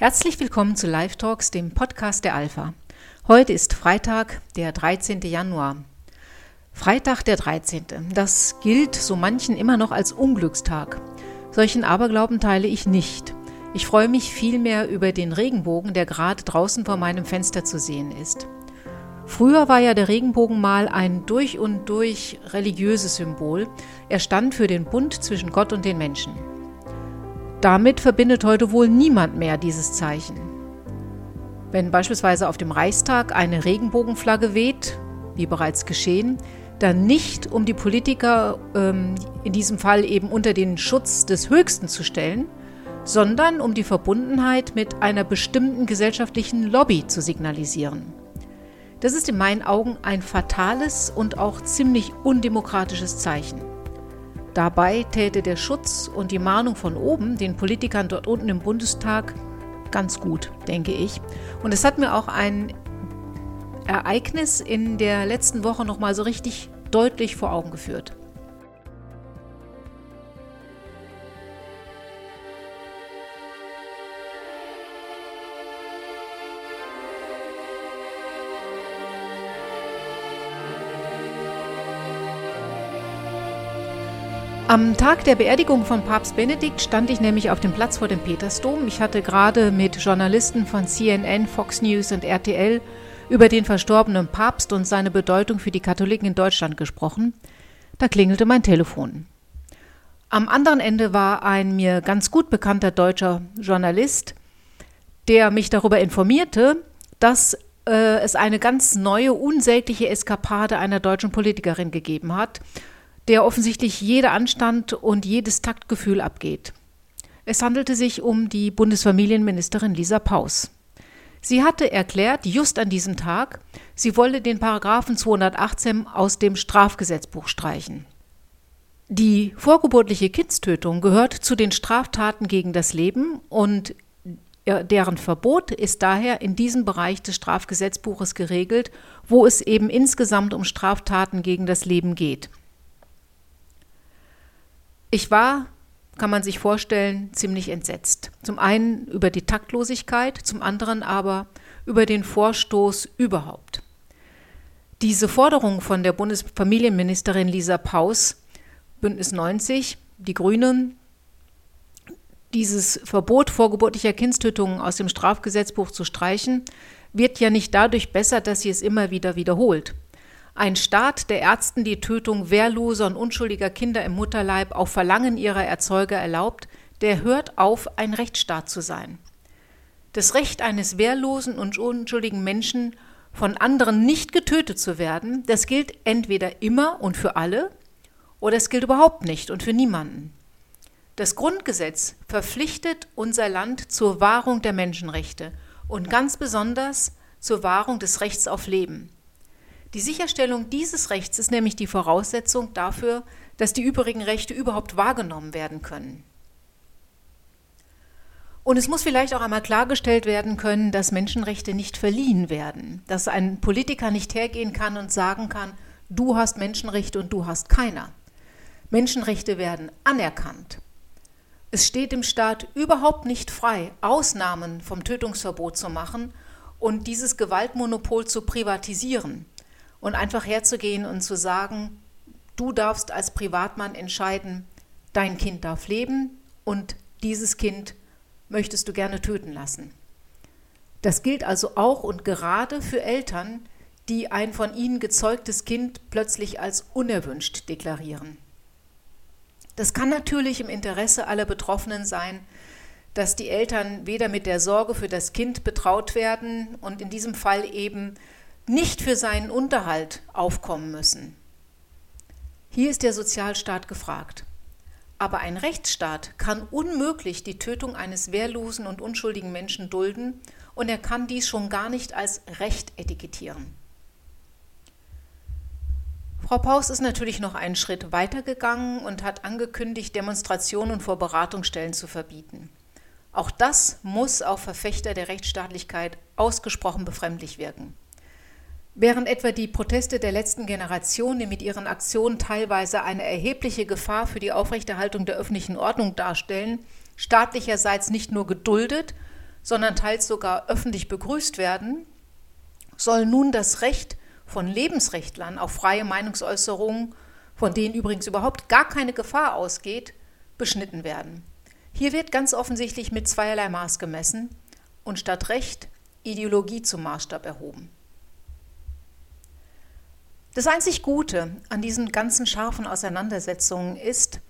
Herzlich willkommen zu Live Talks, dem Podcast der Alpha. Heute ist Freitag, der 13. Januar. Freitag der 13. Das gilt so manchen immer noch als Unglückstag. Solchen Aberglauben teile ich nicht. Ich freue mich vielmehr über den Regenbogen, der gerade draußen vor meinem Fenster zu sehen ist. Früher war ja der Regenbogen mal ein durch und durch religiöses Symbol. Er stand für den Bund zwischen Gott und den Menschen. Damit verbindet heute wohl niemand mehr dieses Zeichen. Wenn beispielsweise auf dem Reichstag eine Regenbogenflagge weht, wie bereits geschehen, dann nicht, um die Politiker ähm, in diesem Fall eben unter den Schutz des Höchsten zu stellen, sondern um die Verbundenheit mit einer bestimmten gesellschaftlichen Lobby zu signalisieren. Das ist in meinen Augen ein fatales und auch ziemlich undemokratisches Zeichen. Dabei täte der Schutz und die Mahnung von oben den Politikern dort unten im Bundestag ganz gut, denke ich. Und es hat mir auch ein Ereignis in der letzten Woche nochmal so richtig deutlich vor Augen geführt. Am Tag der Beerdigung von Papst Benedikt stand ich nämlich auf dem Platz vor dem Petersdom. Ich hatte gerade mit Journalisten von CNN, Fox News und RTL über den verstorbenen Papst und seine Bedeutung für die Katholiken in Deutschland gesprochen. Da klingelte mein Telefon. Am anderen Ende war ein mir ganz gut bekannter deutscher Journalist, der mich darüber informierte, dass äh, es eine ganz neue, unsägliche Eskapade einer deutschen Politikerin gegeben hat der offensichtlich jeder Anstand und jedes Taktgefühl abgeht. Es handelte sich um die Bundesfamilienministerin Lisa Paus. Sie hatte erklärt, just an diesem Tag, sie wolle den Paragraphen 218 aus dem Strafgesetzbuch streichen. Die vorgeburtliche Kindstötung gehört zu den Straftaten gegen das Leben und deren Verbot ist daher in diesem Bereich des Strafgesetzbuches geregelt, wo es eben insgesamt um Straftaten gegen das Leben geht. Ich war, kann man sich vorstellen, ziemlich entsetzt. Zum einen über die Taktlosigkeit, zum anderen aber über den Vorstoß überhaupt. Diese Forderung von der Bundesfamilienministerin Lisa Paus, Bündnis 90, die Grünen, dieses Verbot vorgeburtlicher Kindstötungen aus dem Strafgesetzbuch zu streichen, wird ja nicht dadurch besser, dass sie es immer wieder wiederholt. Ein Staat, der Ärzten die Tötung wehrloser und unschuldiger Kinder im Mutterleib auf Verlangen ihrer Erzeuger erlaubt, der hört auf, ein Rechtsstaat zu sein. Das Recht eines wehrlosen und unschuldigen Menschen, von anderen nicht getötet zu werden, das gilt entweder immer und für alle, oder es gilt überhaupt nicht und für niemanden. Das Grundgesetz verpflichtet unser Land zur Wahrung der Menschenrechte und ganz besonders zur Wahrung des Rechts auf Leben. Die Sicherstellung dieses Rechts ist nämlich die Voraussetzung dafür, dass die übrigen Rechte überhaupt wahrgenommen werden können. Und es muss vielleicht auch einmal klargestellt werden können, dass Menschenrechte nicht verliehen werden, dass ein Politiker nicht hergehen kann und sagen kann, du hast Menschenrechte und du hast keiner. Menschenrechte werden anerkannt. Es steht dem Staat überhaupt nicht frei, Ausnahmen vom Tötungsverbot zu machen und dieses Gewaltmonopol zu privatisieren und einfach herzugehen und zu sagen, du darfst als Privatmann entscheiden, dein Kind darf leben und dieses Kind möchtest du gerne töten lassen. Das gilt also auch und gerade für Eltern, die ein von ihnen gezeugtes Kind plötzlich als unerwünscht deklarieren. Das kann natürlich im Interesse aller Betroffenen sein, dass die Eltern weder mit der Sorge für das Kind betraut werden und in diesem Fall eben nicht für seinen Unterhalt aufkommen müssen. Hier ist der Sozialstaat gefragt. Aber ein Rechtsstaat kann unmöglich die Tötung eines wehrlosen und unschuldigen Menschen dulden und er kann dies schon gar nicht als Recht etikettieren. Frau Paus ist natürlich noch einen Schritt weitergegangen und hat angekündigt, Demonstrationen vor Beratungsstellen zu verbieten. Auch das muss auf Verfechter der Rechtsstaatlichkeit ausgesprochen befremdlich wirken. Während etwa die Proteste der letzten Generation, die mit ihren Aktionen teilweise eine erhebliche Gefahr für die Aufrechterhaltung der öffentlichen Ordnung darstellen, staatlicherseits nicht nur geduldet, sondern teils sogar öffentlich begrüßt werden, soll nun das Recht von Lebensrechtlern auf freie Meinungsäußerung, von denen übrigens überhaupt gar keine Gefahr ausgeht, beschnitten werden. Hier wird ganz offensichtlich mit zweierlei Maß gemessen und statt Recht Ideologie zum Maßstab erhoben. Das einzig Gute an diesen ganzen scharfen Auseinandersetzungen ist,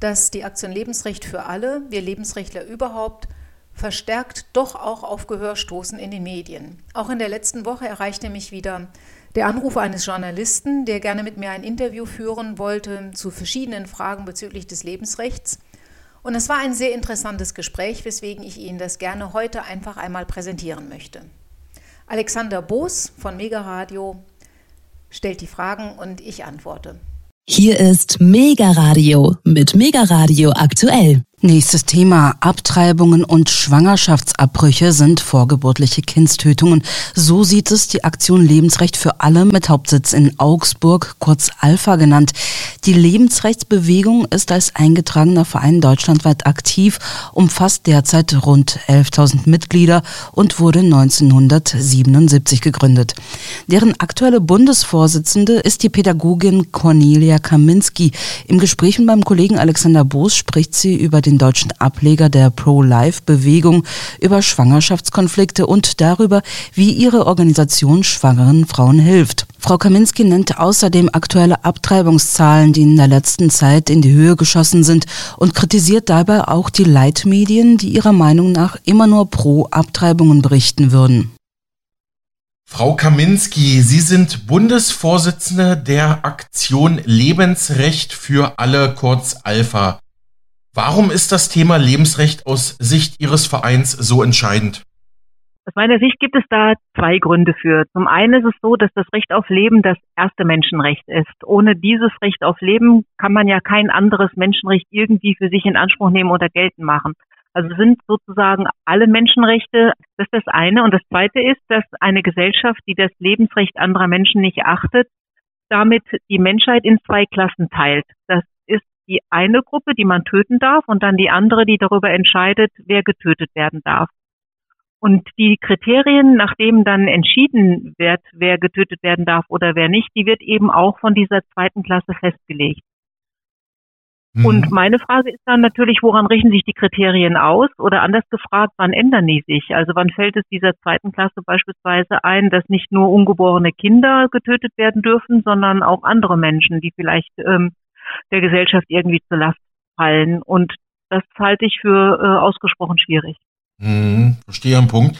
dass die Aktion Lebensrecht für alle, wir Lebensrechtler überhaupt, verstärkt doch auch auf Gehör stoßen in den Medien. Auch in der letzten Woche erreichte mich wieder der Anruf eines Journalisten, der gerne mit mir ein Interview führen wollte zu verschiedenen Fragen bezüglich des Lebensrechts. Und es war ein sehr interessantes Gespräch, weswegen ich Ihnen das gerne heute einfach einmal präsentieren möchte. Alexander Boos von Mega Radio stellt die Fragen und ich antworte. Hier ist Mega Radio mit Mega Radio aktuell. Nächstes Thema. Abtreibungen und Schwangerschaftsabbrüche sind vorgeburtliche Kindstötungen. So sieht es die Aktion Lebensrecht für alle mit Hauptsitz in Augsburg, kurz Alpha genannt. Die Lebensrechtsbewegung ist als eingetragener Verein deutschlandweit aktiv, umfasst derzeit rund 11.000 Mitglieder und wurde 1977 gegründet. Deren aktuelle Bundesvorsitzende ist die Pädagogin Cornelia Kaminski. Im Gespräch mit meinem Kollegen Alexander Boos spricht sie über den den deutschen Ableger der Pro-Life-Bewegung über Schwangerschaftskonflikte und darüber, wie ihre Organisation schwangeren Frauen hilft. Frau Kaminski nennt außerdem aktuelle Abtreibungszahlen, die in der letzten Zeit in die Höhe geschossen sind und kritisiert dabei auch die Leitmedien, die ihrer Meinung nach immer nur pro Abtreibungen berichten würden. Frau Kaminski, Sie sind Bundesvorsitzende der Aktion Lebensrecht für alle, kurz Alpha. Warum ist das Thema Lebensrecht aus Sicht Ihres Vereins so entscheidend? Aus meiner Sicht gibt es da zwei Gründe für. Zum einen ist es so, dass das Recht auf Leben das erste Menschenrecht ist. Ohne dieses Recht auf Leben kann man ja kein anderes Menschenrecht irgendwie für sich in Anspruch nehmen oder geltend machen. Also sind sozusagen alle Menschenrechte, das ist das eine. Und das zweite ist, dass eine Gesellschaft, die das Lebensrecht anderer Menschen nicht achtet, damit die Menschheit in zwei Klassen teilt. Das die eine Gruppe, die man töten darf, und dann die andere, die darüber entscheidet, wer getötet werden darf. Und die Kriterien, nach denen dann entschieden wird, wer getötet werden darf oder wer nicht, die wird eben auch von dieser zweiten Klasse festgelegt. Mhm. Und meine Frage ist dann natürlich, woran richten sich die Kriterien aus? Oder anders gefragt, wann ändern die sich? Also wann fällt es dieser zweiten Klasse beispielsweise ein, dass nicht nur ungeborene Kinder getötet werden dürfen, sondern auch andere Menschen, die vielleicht ähm, der Gesellschaft irgendwie zur Last fallen. Und das halte ich für äh, ausgesprochen schwierig. Hm, verstehe einen Punkt.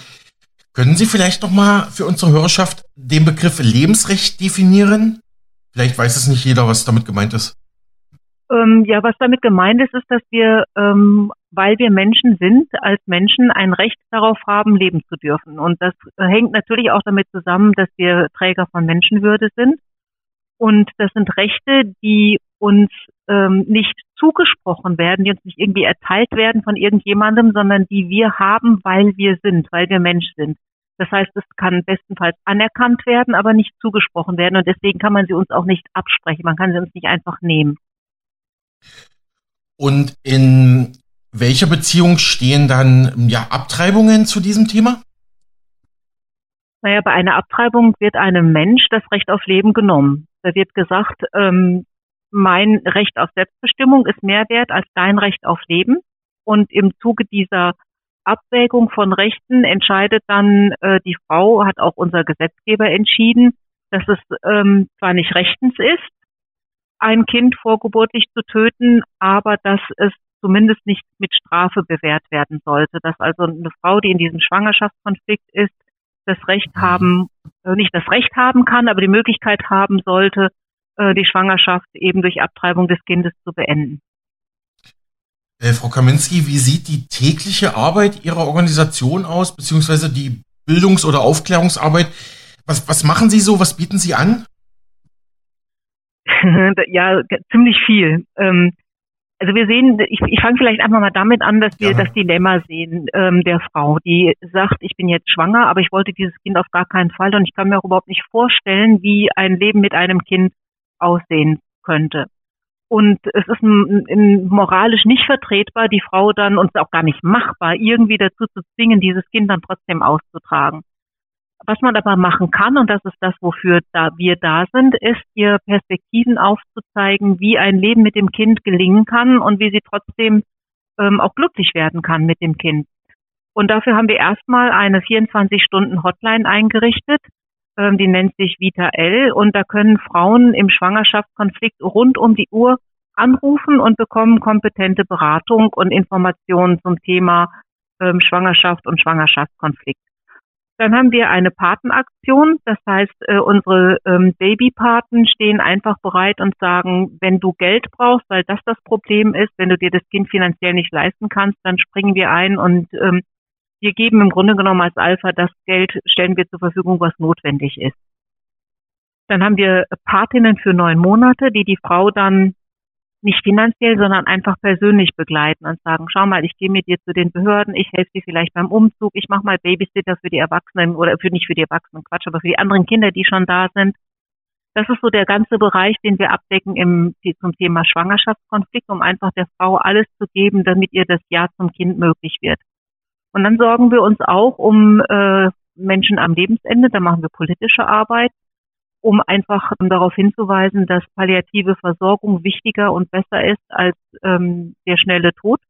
Können Sie vielleicht noch mal für unsere Hörerschaft den Begriff Lebensrecht definieren? Vielleicht weiß es nicht jeder, was damit gemeint ist. Ähm, ja, was damit gemeint ist, ist, dass wir, ähm, weil wir Menschen sind, als Menschen ein Recht darauf haben, leben zu dürfen. Und das hängt natürlich auch damit zusammen, dass wir Träger von Menschenwürde sind. Und das sind Rechte, die uns ähm, nicht zugesprochen werden, die uns nicht irgendwie erteilt werden von irgendjemandem, sondern die wir haben, weil wir sind, weil wir Mensch sind. Das heißt, es kann bestenfalls anerkannt werden, aber nicht zugesprochen werden. Und deswegen kann man sie uns auch nicht absprechen. Man kann sie uns nicht einfach nehmen. Und in welcher Beziehung stehen dann ja Abtreibungen zu diesem Thema? Naja, bei einer Abtreibung wird einem Mensch das Recht auf Leben genommen. Da wird gesagt, ähm, mein Recht auf Selbstbestimmung ist mehr wert als dein Recht auf Leben. Und im Zuge dieser Abwägung von Rechten entscheidet dann äh, die Frau, hat auch unser Gesetzgeber entschieden, dass es ähm, zwar nicht rechtens ist, ein Kind vorgeburtlich zu töten, aber dass es zumindest nicht mit Strafe bewährt werden sollte. Dass also eine Frau, die in diesem Schwangerschaftskonflikt ist, das Recht haben, äh, nicht das Recht haben kann, aber die Möglichkeit haben sollte, die Schwangerschaft eben durch Abtreibung des Kindes zu beenden. Äh, Frau Kaminski, wie sieht die tägliche Arbeit Ihrer Organisation aus, beziehungsweise die Bildungs- oder Aufklärungsarbeit? Was, was machen Sie so? Was bieten Sie an? ja, ziemlich viel. Ähm, also wir sehen, ich, ich fange vielleicht einfach mal damit an, dass wir ja. das Dilemma sehen ähm, der Frau, die sagt, ich bin jetzt schwanger, aber ich wollte dieses Kind auf gar keinen Fall und ich kann mir auch überhaupt nicht vorstellen, wie ein Leben mit einem Kind aussehen könnte. Und es ist moralisch nicht vertretbar, die Frau dann, und auch gar nicht machbar, irgendwie dazu zu zwingen, dieses Kind dann trotzdem auszutragen. Was man aber machen kann, und das ist das, wofür da wir da sind, ist, ihr Perspektiven aufzuzeigen, wie ein Leben mit dem Kind gelingen kann und wie sie trotzdem ähm, auch glücklich werden kann mit dem Kind. Und dafür haben wir erstmal eine 24-Stunden-Hotline eingerichtet, die nennt sich Vita L. Und da können Frauen im Schwangerschaftskonflikt rund um die Uhr anrufen und bekommen kompetente Beratung und Informationen zum Thema ähm, Schwangerschaft und Schwangerschaftskonflikt. Dann haben wir eine Patenaktion. Das heißt, äh, unsere ähm, Babypaten stehen einfach bereit und sagen, wenn du Geld brauchst, weil das das Problem ist, wenn du dir das Kind finanziell nicht leisten kannst, dann springen wir ein und ähm, wir geben im Grunde genommen als Alpha das Geld, stellen wir zur Verfügung, was notwendig ist. Dann haben wir Patinnen für neun Monate, die die Frau dann nicht finanziell, sondern einfach persönlich begleiten und sagen, schau mal, ich gehe mit dir zu den Behörden, ich helfe dir vielleicht beim Umzug, ich mache mal Babysitter für die Erwachsenen oder für nicht für die Erwachsenen, Quatsch, aber für die anderen Kinder, die schon da sind. Das ist so der ganze Bereich, den wir abdecken im, zum Thema Schwangerschaftskonflikt, um einfach der Frau alles zu geben, damit ihr das Ja zum Kind möglich wird. Und dann sorgen wir uns auch um äh, Menschen am Lebensende, da machen wir politische Arbeit um einfach darauf hinzuweisen, dass palliative Versorgung wichtiger und besser ist als ähm, der schnelle Tod.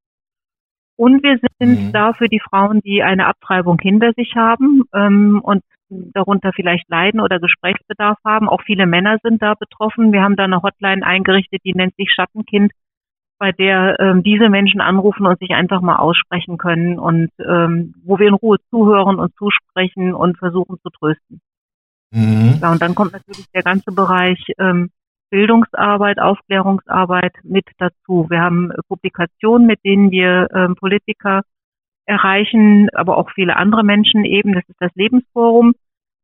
Und wir sind mhm. da für die Frauen, die eine Abtreibung hinter sich haben ähm, und darunter vielleicht leiden oder Gesprächsbedarf haben. Auch viele Männer sind da betroffen. Wir haben da eine Hotline eingerichtet, die nennt sich Schattenkind, bei der ähm, diese Menschen anrufen und sich einfach mal aussprechen können und ähm, wo wir in Ruhe zuhören und zusprechen und versuchen zu trösten. Mhm. Ja, und dann kommt natürlich der ganze Bereich ähm, Bildungsarbeit, Aufklärungsarbeit mit dazu. Wir haben äh, Publikationen, mit denen wir ähm, Politiker erreichen, aber auch viele andere Menschen eben. Das ist das Lebensforum.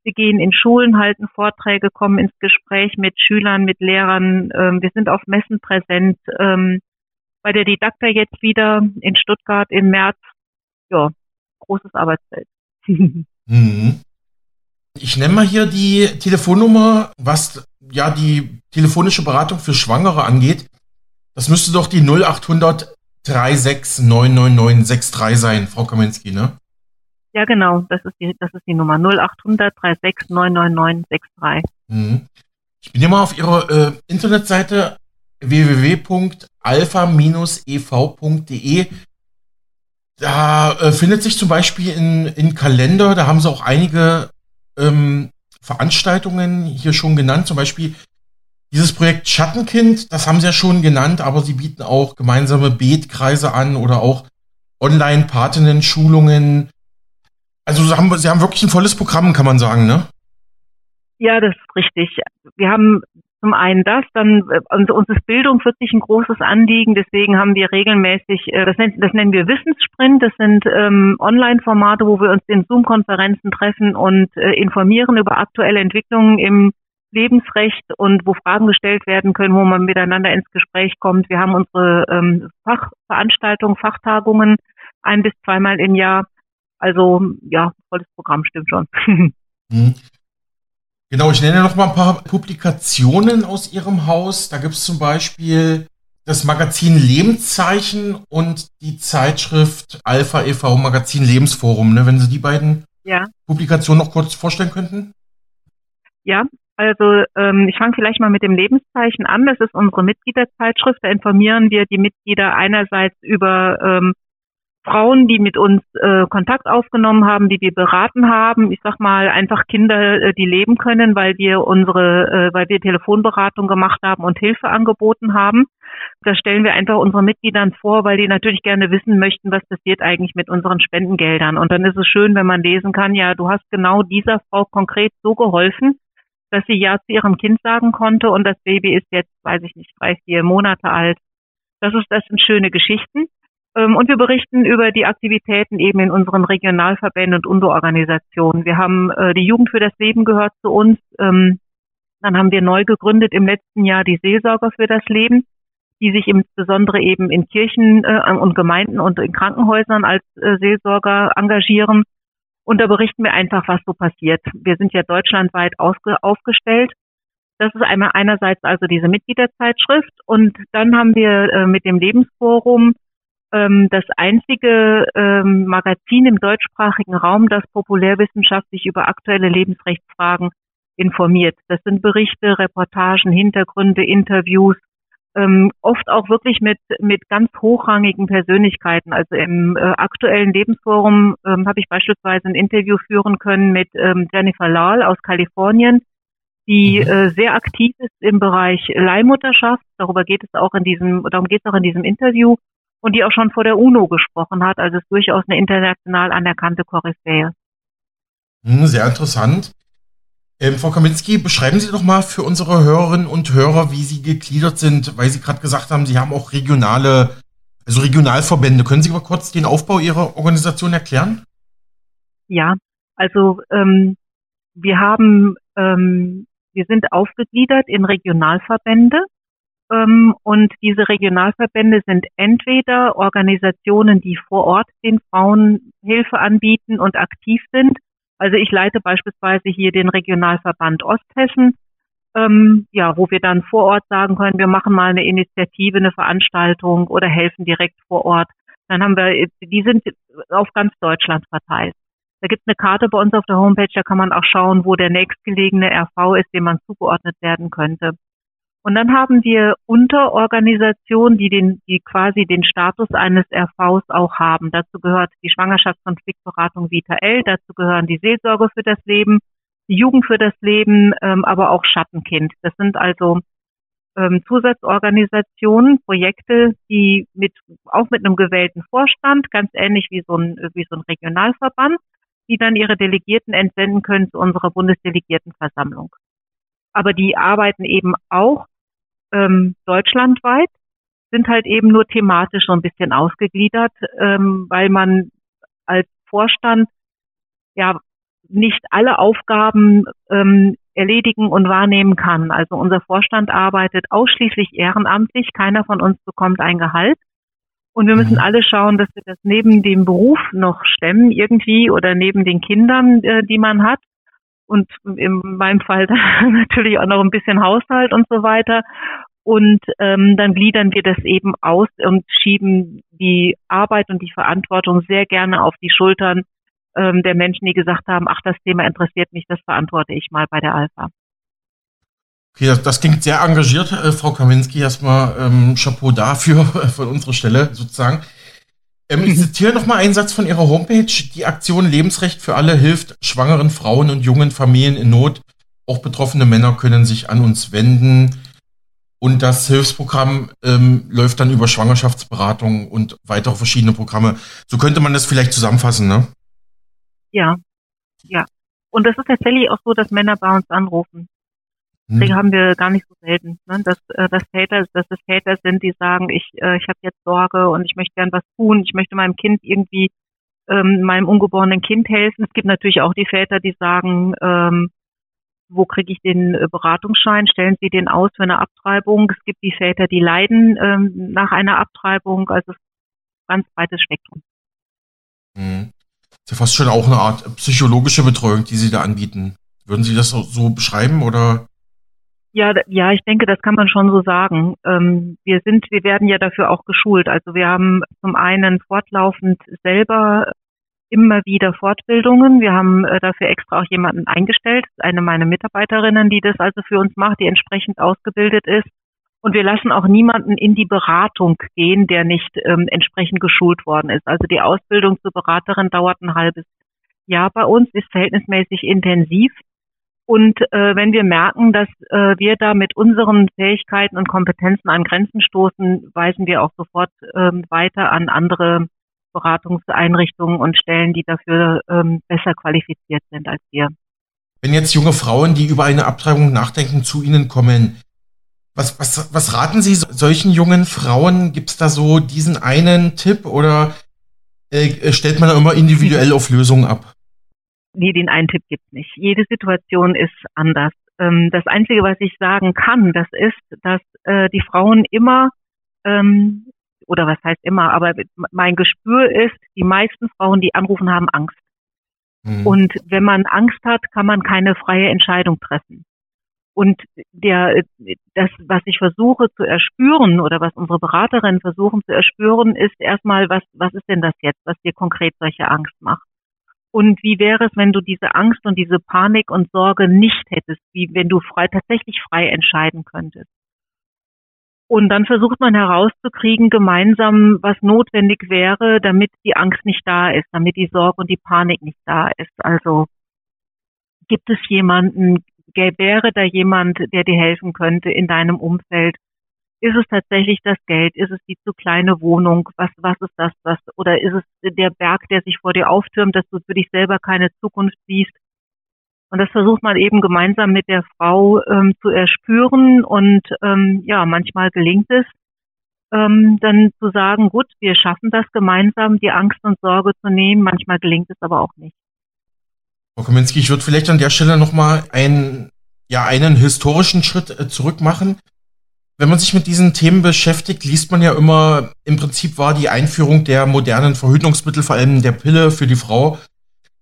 Wir gehen in Schulen, halten Vorträge, kommen ins Gespräch mit Schülern, mit Lehrern. Ähm, wir sind auf Messen präsent. Bei der Didakta jetzt wieder in Stuttgart im März. Ja, großes Arbeitsfeld. Mhm. Ich nenne mal hier die Telefonnummer, was ja die telefonische Beratung für Schwangere angeht. Das müsste doch die 0800 3699963 sein, Frau Kaminski, ne? Ja, genau, das ist die, das ist die Nummer 0800 3699963. Mhm. Ich bin hier mal auf Ihrer äh, Internetseite www.alpha-ev.de. Da äh, findet sich zum Beispiel in, in Kalender, da haben sie auch einige ähm, Veranstaltungen hier schon genannt, zum Beispiel dieses Projekt Schattenkind, das haben sie ja schon genannt, aber sie bieten auch gemeinsame Betkreise an oder auch Online-Patinnen-Schulungen. Also sie haben, sie haben wirklich ein volles Programm, kann man sagen, ne? Ja, das ist richtig. Wir haben zum einen das, dann also uns ist Bildung wirklich ein großes Anliegen. Deswegen haben wir regelmäßig, äh, das, nennen, das nennen wir Wissenssprint. Das sind ähm, Online-Formate, wo wir uns in Zoom-Konferenzen treffen und äh, informieren über aktuelle Entwicklungen im Lebensrecht und wo Fragen gestellt werden können, wo man miteinander ins Gespräch kommt. Wir haben unsere ähm, Fachveranstaltungen, Fachtagungen ein bis zweimal im Jahr. Also ja, volles Programm stimmt schon. Genau, ich nenne noch mal ein paar Publikationen aus Ihrem Haus. Da gibt es zum Beispiel das Magazin Lebenszeichen und die Zeitschrift Alpha e.V. Magazin Lebensforum. Ne? Wenn Sie die beiden ja. Publikationen noch kurz vorstellen könnten. Ja, also ähm, ich fange vielleicht mal mit dem Lebenszeichen an. Das ist unsere Mitgliederzeitschrift. Da informieren wir die Mitglieder einerseits über ähm, Frauen, die mit uns äh, Kontakt aufgenommen haben, die wir beraten haben. Ich sag mal einfach Kinder, äh, die leben können, weil wir unsere, äh, weil wir Telefonberatung gemacht haben und Hilfe angeboten haben. Da stellen wir einfach unsere Mitgliedern vor, weil die natürlich gerne wissen möchten, was passiert eigentlich mit unseren Spendengeldern. Und dann ist es schön, wenn man lesen kann, ja, du hast genau dieser Frau konkret so geholfen, dass sie ja zu ihrem Kind sagen konnte und das Baby ist jetzt, weiß ich nicht, drei, vier Monate alt. Das ist, das sind schöne Geschichten. Ähm, und wir berichten über die Aktivitäten eben in unseren Regionalverbänden und UNDO-Organisationen. Wir haben äh, die Jugend für das Leben gehört zu uns. Ähm, dann haben wir neu gegründet im letzten Jahr die Seelsorger für das Leben, die sich insbesondere eben in Kirchen äh, und Gemeinden und in Krankenhäusern als äh, Seelsorger engagieren. Und da berichten wir einfach, was so passiert. Wir sind ja deutschlandweit aufgestellt das ist einmal einerseits also diese Mitgliederzeitschrift und dann haben wir mit dem Lebensforum ähm, das einzige ähm, Magazin im deutschsprachigen Raum, das populärwissenschaftlich über aktuelle Lebensrechtsfragen informiert. Das sind Berichte, Reportagen, Hintergründe, Interviews, ähm, oft auch wirklich mit, mit ganz hochrangigen Persönlichkeiten. Also im äh, aktuellen Lebensforum ähm, habe ich beispielsweise ein Interview führen können mit ähm, Jennifer Lal aus Kalifornien, die mhm. äh, sehr aktiv ist im Bereich Leihmutterschaft. Darüber geht es auch in diesem, darum geht es auch in diesem Interview und die auch schon vor der UNO gesprochen hat. Also ist durchaus eine international anerkannte Koryphäe. Hm, sehr interessant. Ähm, Frau Kaminski, beschreiben Sie doch mal für unsere Hörerinnen und Hörer, wie Sie gegliedert sind, weil Sie gerade gesagt haben, Sie haben auch regionale, also Regionalverbände. Können Sie mal kurz den Aufbau Ihrer Organisation erklären? Ja, also ähm, wir haben, ähm, wir sind aufgegliedert in Regionalverbände und diese Regionalverbände sind entweder Organisationen, die vor Ort den Frauen Hilfe anbieten und aktiv sind. Also ich leite beispielsweise hier den Regionalverband Osthessen, ähm, ja, wo wir dann vor Ort sagen können, wir machen mal eine Initiative, eine Veranstaltung oder helfen direkt vor Ort. Dann haben wir, die sind auf ganz Deutschland verteilt. Da gibt es eine Karte bei uns auf der Homepage, da kann man auch schauen, wo der nächstgelegene RV ist, dem man zugeordnet werden könnte. Und dann haben wir Unterorganisationen, die den, die quasi den Status eines RVs auch haben. Dazu gehört die Schwangerschaftskonfliktberatung Vita L, dazu gehören die Seelsorge für das Leben, die Jugend für das Leben, ähm, aber auch Schattenkind. Das sind also ähm, Zusatzorganisationen, Projekte, die mit, auch mit einem gewählten Vorstand, ganz ähnlich wie so ein, wie so ein Regionalverband, die dann ihre Delegierten entsenden können zu unserer Bundesdelegiertenversammlung. Aber die arbeiten eben auch ähm, deutschlandweit, sind halt eben nur thematisch so ein bisschen ausgegliedert, ähm, weil man als Vorstand ja nicht alle Aufgaben ähm, erledigen und wahrnehmen kann. Also unser Vorstand arbeitet ausschließlich ehrenamtlich, keiner von uns bekommt ein Gehalt. Und wir müssen mhm. alle schauen, dass wir das neben dem Beruf noch stemmen irgendwie oder neben den Kindern, äh, die man hat und in meinem Fall natürlich auch noch ein bisschen Haushalt und so weiter. Und ähm, dann gliedern wir das eben aus und schieben die Arbeit und die Verantwortung sehr gerne auf die Schultern ähm, der Menschen, die gesagt haben, ach, das Thema interessiert mich, das verantworte ich mal bei der Alpha. Okay, das, das klingt sehr engagiert, äh, Frau Kaminski. Erstmal ähm, Chapeau dafür von unserer Stelle sozusagen. Ähm, ich zitiere noch mal einen Satz von Ihrer Homepage. Die Aktion Lebensrecht für alle hilft schwangeren Frauen und jungen Familien in Not. Auch betroffene Männer können sich an uns wenden. Und das Hilfsprogramm ähm, läuft dann über Schwangerschaftsberatung und weitere verschiedene Programme. So könnte man das vielleicht zusammenfassen, ne? Ja, ja. Und das ist tatsächlich auch so, dass Männer bei uns anrufen. Deswegen hm. haben wir gar nicht so selten, ne? dass, äh, dass Väter, dass es Väter sind, die sagen, ich, äh, ich habe jetzt Sorge und ich möchte gern was tun, ich möchte meinem Kind irgendwie, ähm, meinem ungeborenen Kind helfen. Es gibt natürlich auch die Väter, die sagen, ähm, wo kriege ich den äh, Beratungsschein? Stellen Sie den aus für eine Abtreibung? Es gibt die Väter, die leiden ähm, nach einer Abtreibung. Also es ist ein ganz breites Spektrum. Mhm. ist ja fast schon auch eine Art psychologische Betreuung, die Sie da anbieten. Würden Sie das so beschreiben oder? Ja, ja, ich denke, das kann man schon so sagen. Ähm, wir sind, wir werden ja dafür auch geschult. Also wir haben zum einen fortlaufend selber immer wieder Fortbildungen. Wir haben äh, dafür extra auch jemanden eingestellt, eine meiner Mitarbeiterinnen, die das also für uns macht, die entsprechend ausgebildet ist. Und wir lassen auch niemanden in die Beratung gehen, der nicht ähm, entsprechend geschult worden ist. Also die Ausbildung zur Beraterin dauert ein halbes Jahr bei uns, ist verhältnismäßig intensiv. Und äh, wenn wir merken, dass äh, wir da mit unseren Fähigkeiten und Kompetenzen an Grenzen stoßen, weisen wir auch sofort ähm, weiter an andere Beratungseinrichtungen und Stellen, die dafür ähm, besser qualifiziert sind als wir. Wenn jetzt junge Frauen, die über eine Abtreibung nachdenken, zu Ihnen kommen, was, was, was raten Sie solchen jungen Frauen? Gibt es da so diesen einen Tipp oder äh, stellt man da immer individuell auf Lösungen ab? Nee, den einen Tipp gibt's nicht. Jede Situation ist anders. Ähm, das Einzige, was ich sagen kann, das ist, dass äh, die Frauen immer, ähm, oder was heißt immer, aber mein Gespür ist, die meisten Frauen, die anrufen, haben Angst. Mhm. Und wenn man Angst hat, kann man keine freie Entscheidung treffen. Und der, das, was ich versuche zu erspüren oder was unsere Beraterinnen versuchen zu erspüren, ist erstmal, was, was ist denn das jetzt, was dir konkret solche Angst macht? Und wie wäre es, wenn du diese Angst und diese Panik und Sorge nicht hättest, wie wenn du frei, tatsächlich frei entscheiden könntest? Und dann versucht man herauszukriegen gemeinsam, was notwendig wäre, damit die Angst nicht da ist, damit die Sorge und die Panik nicht da ist. Also gibt es jemanden, wäre da jemand, der dir helfen könnte in deinem Umfeld? Ist es tatsächlich das Geld? Ist es die zu kleine Wohnung? Was, was ist das? Was, oder ist es der Berg, der sich vor dir auftürmt, dass du für dich selber keine Zukunft siehst? Und das versucht man eben gemeinsam mit der Frau ähm, zu erspüren. Und ähm, ja, manchmal gelingt es, ähm, dann zu sagen, gut, wir schaffen das gemeinsam, die Angst und Sorge zu nehmen. Manchmal gelingt es aber auch nicht. Frau Kaminski, ich würde vielleicht an der Stelle nochmal einen, ja, einen historischen Schritt äh, zurück machen. Wenn man sich mit diesen Themen beschäftigt, liest man ja immer, im Prinzip war die Einführung der modernen Verhütungsmittel, vor allem der Pille für die Frau,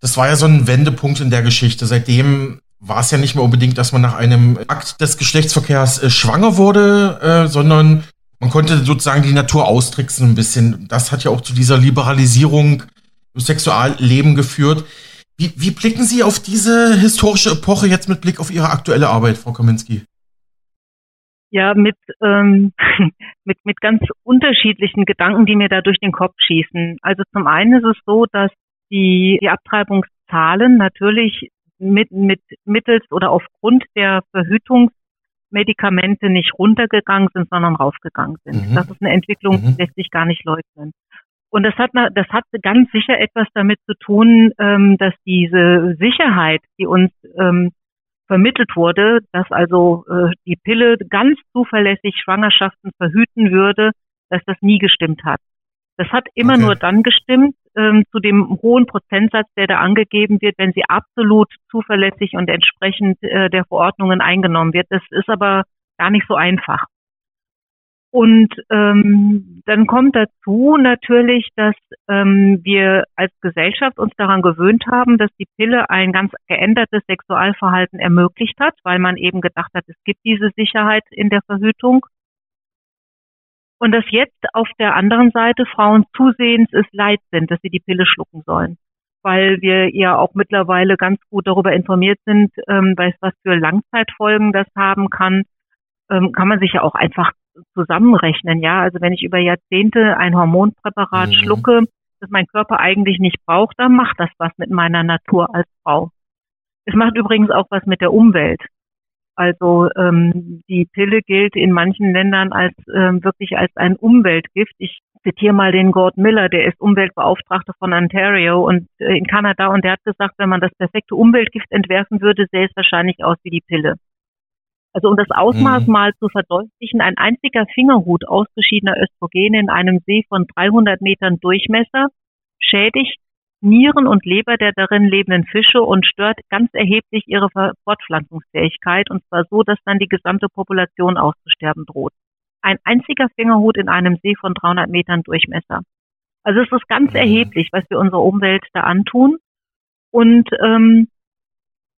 das war ja so ein Wendepunkt in der Geschichte. Seitdem war es ja nicht mehr unbedingt, dass man nach einem Akt des Geschlechtsverkehrs äh, schwanger wurde, äh, sondern man konnte sozusagen die Natur austricksen ein bisschen. Das hat ja auch zu dieser Liberalisierung im Sexualleben geführt. Wie, wie blicken Sie auf diese historische Epoche jetzt mit Blick auf Ihre aktuelle Arbeit, Frau Kaminski? Ja mit, ähm, mit, mit ganz unterschiedlichen Gedanken, die mir da durch den Kopf schießen. Also zum einen ist es so, dass die, die Abtreibungszahlen natürlich mit, mit mittels oder aufgrund der Verhütungsmedikamente nicht runtergegangen sind, sondern raufgegangen sind. Mhm. Das ist eine Entwicklung, die mhm. lässt sich gar nicht leugnen. Und das hat, das hat ganz sicher etwas damit zu tun, ähm, dass diese Sicherheit, die uns ähm, vermittelt wurde, dass also äh, die Pille ganz zuverlässig Schwangerschaften verhüten würde, dass das nie gestimmt hat. Das hat immer okay. nur dann gestimmt, ähm, zu dem hohen Prozentsatz, der da angegeben wird, wenn sie absolut zuverlässig und entsprechend äh, der Verordnungen eingenommen wird. Das ist aber gar nicht so einfach. Und ähm, dann kommt dazu natürlich, dass ähm, wir als Gesellschaft uns daran gewöhnt haben, dass die Pille ein ganz geändertes Sexualverhalten ermöglicht hat, weil man eben gedacht hat, es gibt diese Sicherheit in der Verhütung. Und dass jetzt auf der anderen Seite Frauen zusehends es leid sind, dass sie die Pille schlucken sollen. Weil wir ja auch mittlerweile ganz gut darüber informiert sind, ähm, was für Langzeitfolgen das haben kann, ähm, kann man sich ja auch einfach zusammenrechnen. Ja, also wenn ich über Jahrzehnte ein Hormonpräparat mhm. schlucke, das mein Körper eigentlich nicht braucht, dann macht das was mit meiner Natur als Frau. Es macht übrigens auch was mit der Umwelt. Also ähm, die Pille gilt in manchen Ländern als ähm, wirklich als ein Umweltgift. Ich zitiere mal den Gord Miller, der ist Umweltbeauftragter von Ontario und äh, in Kanada und der hat gesagt, wenn man das perfekte Umweltgift entwerfen würde, sähe es wahrscheinlich aus wie die Pille. Also um das Ausmaß mhm. mal zu verdeutlichen, ein einziger Fingerhut ausgeschiedener Östrogene in einem See von 300 Metern Durchmesser schädigt Nieren und Leber der darin lebenden Fische und stört ganz erheblich ihre Fortpflanzungsfähigkeit und zwar so, dass dann die gesamte Population auszusterben droht. Ein einziger Fingerhut in einem See von 300 Metern Durchmesser. Also es ist ganz mhm. erheblich, was wir unserer Umwelt da antun. Und ähm,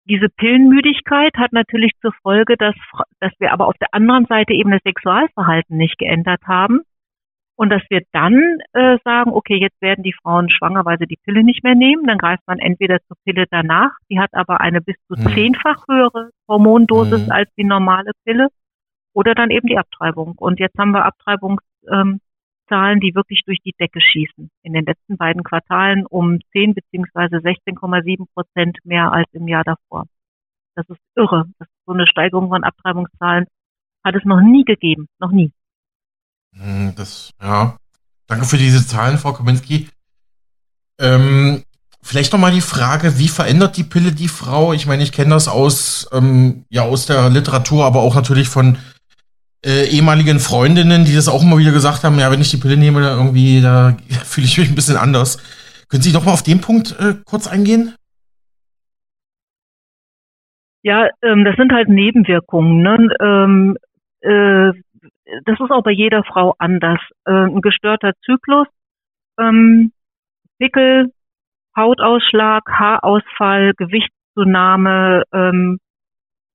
diese Pillenmüdigkeit hat natürlich zur Folge, dass, dass wir aber auf der anderen Seite eben das Sexualverhalten nicht geändert haben. Und dass wir dann äh, sagen, okay, jetzt werden die Frauen schwanger, weil sie die Pille nicht mehr nehmen. Dann greift man entweder zur Pille danach, die hat aber eine bis zu mhm. zehnfach höhere Hormondosis mhm. als die normale Pille, oder dann eben die Abtreibung. Und jetzt haben wir Abtreibungszahlen, ähm, die wirklich durch die Decke schießen. In den letzten beiden Quartalen um 10 beziehungsweise 16,7 Prozent mehr als im Jahr davor. Das ist irre. Das ist so eine Steigerung von Abtreibungszahlen hat es noch nie gegeben. Noch nie. Hm, das, ja. Danke für diese Zahlen, Frau Kaminski. Ähm, vielleicht nochmal die Frage, wie verändert die Pille die Frau? Ich meine, ich kenne das aus, ähm, ja, aus der Literatur, aber auch natürlich von äh, ehemaligen Freundinnen, die das auch immer wieder gesagt haben, ja, wenn ich die Pille nehme, da irgendwie, da fühle ich mich ein bisschen anders. Können Sie nochmal auf den Punkt äh, kurz eingehen? Ja, ähm, das sind halt Nebenwirkungen. Ne? Ähm, äh, das ist auch bei jeder Frau anders. Äh, ein gestörter Zyklus, ähm, Pickel, Hautausschlag, Haarausfall, Gewichtszunahme, ähm,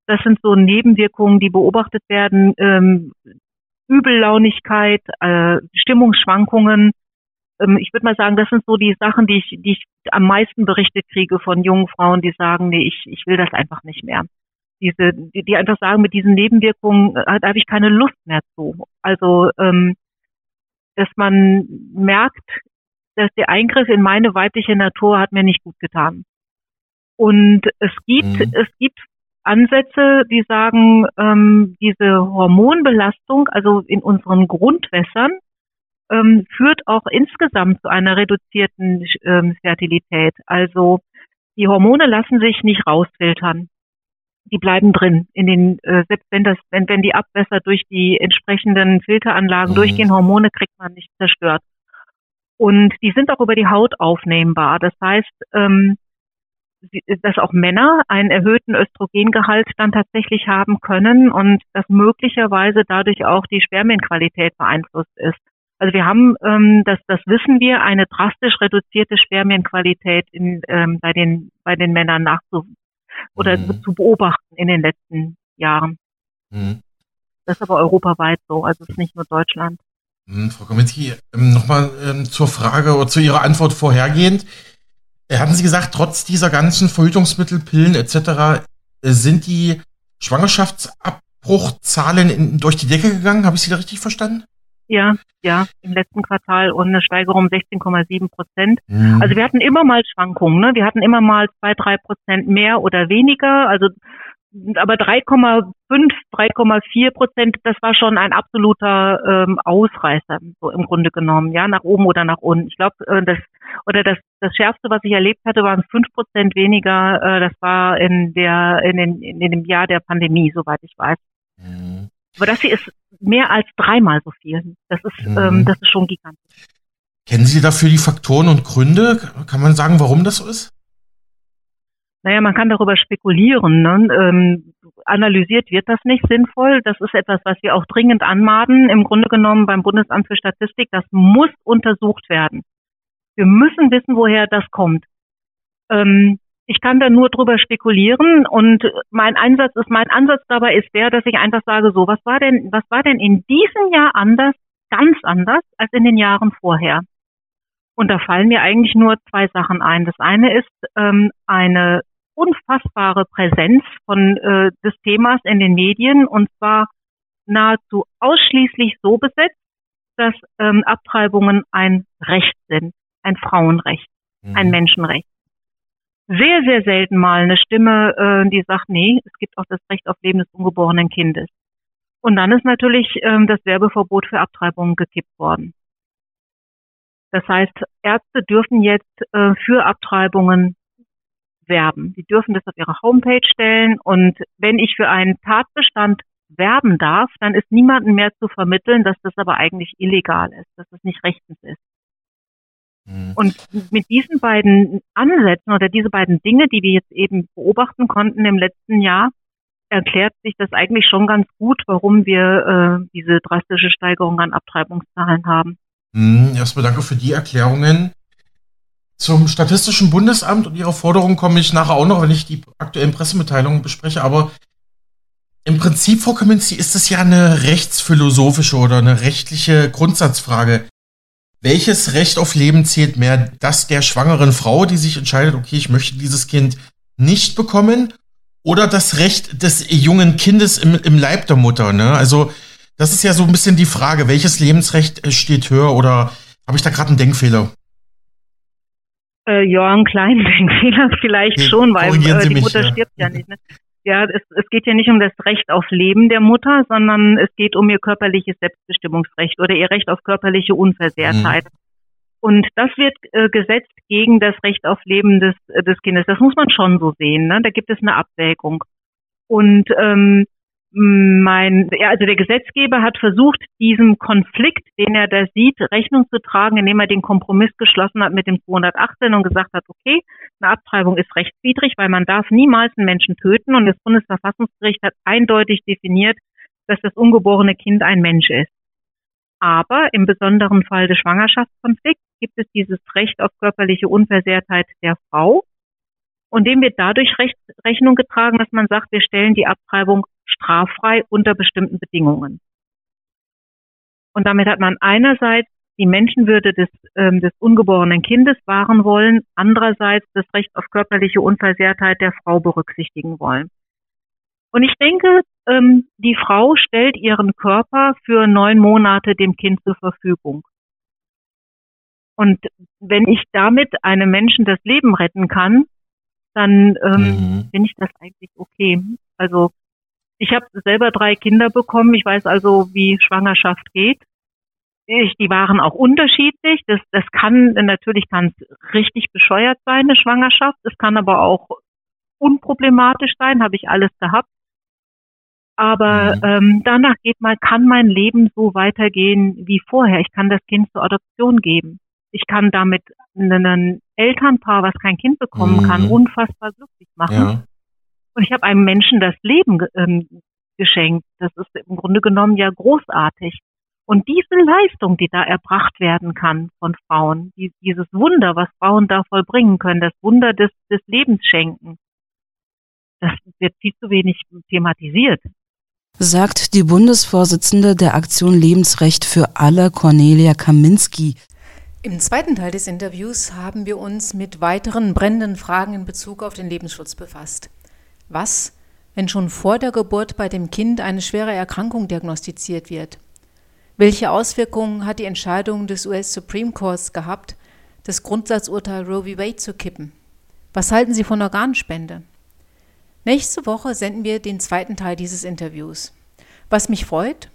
Das sind so Nebenwirkungen, die beobachtet werden. Ähm, Übellaunigkeit, äh, Stimmungsschwankungen. Ähm, ich würde mal sagen, das sind so die Sachen, die ich, die ich am meisten berichtet kriege von jungen Frauen, die sagen, nee, ich, ich will das einfach nicht mehr. Diese, die, die einfach sagen, mit diesen Nebenwirkungen äh, da habe ich keine Lust mehr zu. Also ähm, dass man merkt, dass der Eingriff in meine weibliche Natur hat mir nicht gut getan. Und es gibt, mhm. es gibt Ansätze, die sagen, ähm, diese Hormonbelastung, also in unseren Grundwässern, ähm, führt auch insgesamt zu einer reduzierten ähm, Fertilität. Also die Hormone lassen sich nicht rausfiltern. Die bleiben drin. In den, äh, selbst wenn das, wenn, wenn die Abwässer durch die entsprechenden Filteranlagen mhm. durchgehen, Hormone kriegt man nicht zerstört. Und die sind auch über die Haut aufnehmbar. Das heißt, ähm, dass auch Männer einen erhöhten Östrogengehalt dann tatsächlich haben können und dass möglicherweise dadurch auch die Spermienqualität beeinflusst ist. Also wir haben, ähm, das, das wissen wir, eine drastisch reduzierte Spermienqualität in, ähm, bei den bei den Männern nachzu oder mhm. zu beobachten in den letzten Jahren. Mhm. Das ist aber europaweit so, also es ist nicht nur Deutschland. Mhm, Frau Kominski, ähm, nochmal ähm, zur Frage oder zu Ihrer Antwort vorhergehend. Äh, haben Sie gesagt, trotz dieser ganzen Verhütungsmittel, Pillen etc. Äh, sind die Schwangerschaftsabbruchzahlen in, durch die Decke gegangen? Habe ich Sie da richtig verstanden? Ja, ja, im letzten Quartal und eine Steigerung um 16,7 Prozent. Mhm. Also wir hatten immer mal Schwankungen, ne? Wir hatten immer mal zwei, drei Prozent mehr oder weniger. Also aber 3,5, 3,4 Prozent, das war schon ein absoluter ähm, Ausreißer, so im Grunde genommen, ja, nach oben oder nach unten. Ich glaube, äh, das oder das das schärfste, was ich erlebt hatte, waren fünf Prozent weniger. Äh, das war in der in, den, in dem Jahr der Pandemie, soweit ich weiß. Mhm. Aber das hier ist mehr als dreimal so viel. Das ist mhm. ähm, das ist schon gigantisch. Kennen Sie dafür die Faktoren und Gründe? Kann man sagen, warum das so ist? Naja, man kann darüber spekulieren. Ne? Ähm, analysiert wird das nicht sinnvoll. Das ist etwas, was wir auch dringend anmahnen. Im Grunde genommen beim Bundesamt für Statistik, das muss untersucht werden. Wir müssen wissen, woher das kommt. Ähm, ich kann da nur drüber spekulieren und mein Einsatz ist, mein Ansatz dabei ist der, dass ich einfach sage, so, was war denn, was war denn in diesem Jahr anders, ganz anders als in den Jahren vorher? Und da fallen mir eigentlich nur zwei Sachen ein. Das eine ist ähm, eine unfassbare Präsenz von äh, des Themas in den Medien und zwar nahezu ausschließlich so besetzt, dass ähm, Abtreibungen ein Recht sind, ein Frauenrecht, mhm. ein Menschenrecht. Sehr, sehr selten mal eine Stimme, äh, die sagt, nee, es gibt auch das Recht auf Leben des ungeborenen Kindes. Und dann ist natürlich ähm, das Werbeverbot für Abtreibungen gekippt worden. Das heißt, Ärzte dürfen jetzt äh, für Abtreibungen werben. Sie dürfen das auf ihre Homepage stellen und wenn ich für einen Tatbestand werben darf, dann ist niemandem mehr zu vermitteln, dass das aber eigentlich illegal ist, dass das nicht rechtens ist. Mhm. Und mit diesen beiden Ansätzen oder diese beiden Dinge, die wir jetzt eben beobachten konnten im letzten Jahr, erklärt sich das eigentlich schon ganz gut, warum wir äh, diese drastische Steigerung an Abtreibungszahlen haben. Mhm, erstmal danke für die Erklärungen. Zum Statistischen Bundesamt und Ihrer Forderung komme ich nachher auch noch, wenn ich die aktuellen Pressemitteilungen bespreche. Aber im Prinzip, Frau Kaminski, ist es ja eine rechtsphilosophische oder eine rechtliche Grundsatzfrage. Welches Recht auf Leben zählt mehr? Das der schwangeren Frau, die sich entscheidet, okay, ich möchte dieses Kind nicht bekommen? Oder das Recht des jungen Kindes im, im Leib der Mutter? Ne? Also, das ist ja so ein bisschen die Frage, welches Lebensrecht steht höher oder habe ich da gerade einen Denkfehler? Äh, ja, einen kleinen Denkfehler vielleicht nee, schon, weil äh, die mich, Mutter ja. stirbt ja nicht. Ne? Ja, es, es geht ja nicht um das Recht auf Leben der Mutter, sondern es geht um ihr körperliches Selbstbestimmungsrecht oder ihr Recht auf körperliche Unversehrtheit. Mhm. Und das wird äh, gesetzt gegen das Recht auf Leben des, äh, des Kindes. Das muss man schon so sehen. Ne? Da gibt es eine Abwägung. Und ähm, mein, ja, also der Gesetzgeber hat versucht, diesem Konflikt, den er da sieht, Rechnung zu tragen, indem er den Kompromiss geschlossen hat mit dem 218 und gesagt hat, okay, eine Abtreibung ist rechtswidrig, weil man darf niemals einen Menschen töten und das Bundesverfassungsgericht hat eindeutig definiert, dass das ungeborene Kind ein Mensch ist. Aber im besonderen Fall des Schwangerschaftskonflikts gibt es dieses Recht auf körperliche Unversehrtheit der Frau Und dem wird dadurch Rechnung getragen, dass man sagt, wir stellen die Abtreibung straffrei unter bestimmten Bedingungen. Und damit hat man einerseits die Menschenwürde des, ähm, des ungeborenen Kindes wahren wollen, andererseits das Recht auf körperliche Unversehrtheit der Frau berücksichtigen wollen. Und ich denke, ähm, die Frau stellt ihren Körper für neun Monate dem Kind zur Verfügung. Und wenn ich damit einem Menschen das Leben retten kann, dann ähm, mhm. finde ich das eigentlich okay. Also ich habe selber drei Kinder bekommen. Ich weiß also, wie Schwangerschaft geht. Ich, die waren auch unterschiedlich. Das, das kann natürlich ganz richtig bescheuert sein, eine Schwangerschaft. Es kann aber auch unproblematisch sein, habe ich alles gehabt. Aber mhm. ähm, danach geht mal, kann mein Leben so weitergehen wie vorher. Ich kann das Kind zur Adoption geben. Ich kann damit ein Elternpaar, was kein Kind bekommen mhm. kann, unfassbar glücklich machen. Ja. Und ich habe einem Menschen das Leben ähm, geschenkt. Das ist im Grunde genommen ja großartig. Und diese Leistung, die da erbracht werden kann von Frauen, die, dieses Wunder, was Frauen da vollbringen können, das Wunder des, des Lebens schenken, das wird viel zu wenig thematisiert. Sagt die Bundesvorsitzende der Aktion Lebensrecht für alle, Cornelia Kaminski. Im zweiten Teil des Interviews haben wir uns mit weiteren brennenden Fragen in Bezug auf den Lebensschutz befasst. Was, wenn schon vor der Geburt bei dem Kind eine schwere Erkrankung diagnostiziert wird? Welche Auswirkungen hat die Entscheidung des US Supreme Courts gehabt, das Grundsatzurteil Roe v. Wade zu kippen? Was halten Sie von Organspende? Nächste Woche senden wir den zweiten Teil dieses Interviews. Was mich freut,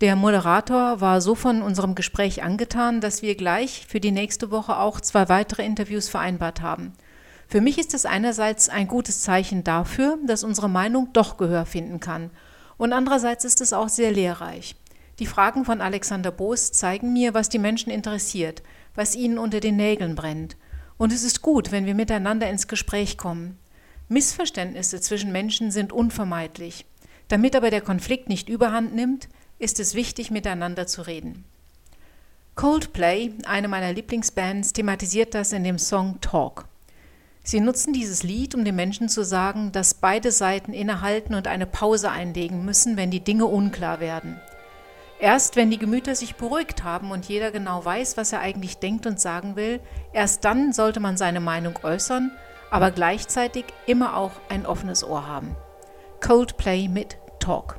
der Moderator war so von unserem Gespräch angetan, dass wir gleich für die nächste Woche auch zwei weitere Interviews vereinbart haben. Für mich ist es einerseits ein gutes Zeichen dafür, dass unsere Meinung doch Gehör finden kann. Und andererseits ist es auch sehr lehrreich. Die Fragen von Alexander Boos zeigen mir, was die Menschen interessiert, was ihnen unter den Nägeln brennt. Und es ist gut, wenn wir miteinander ins Gespräch kommen. Missverständnisse zwischen Menschen sind unvermeidlich. Damit aber der Konflikt nicht überhand nimmt, ist es wichtig, miteinander zu reden. Coldplay, eine meiner Lieblingsbands, thematisiert das in dem Song Talk. Sie nutzen dieses Lied, um den Menschen zu sagen, dass beide Seiten innehalten und eine Pause einlegen müssen, wenn die Dinge unklar werden. Erst wenn die Gemüter sich beruhigt haben und jeder genau weiß, was er eigentlich denkt und sagen will, erst dann sollte man seine Meinung äußern, aber gleichzeitig immer auch ein offenes Ohr haben. Coldplay mit Talk.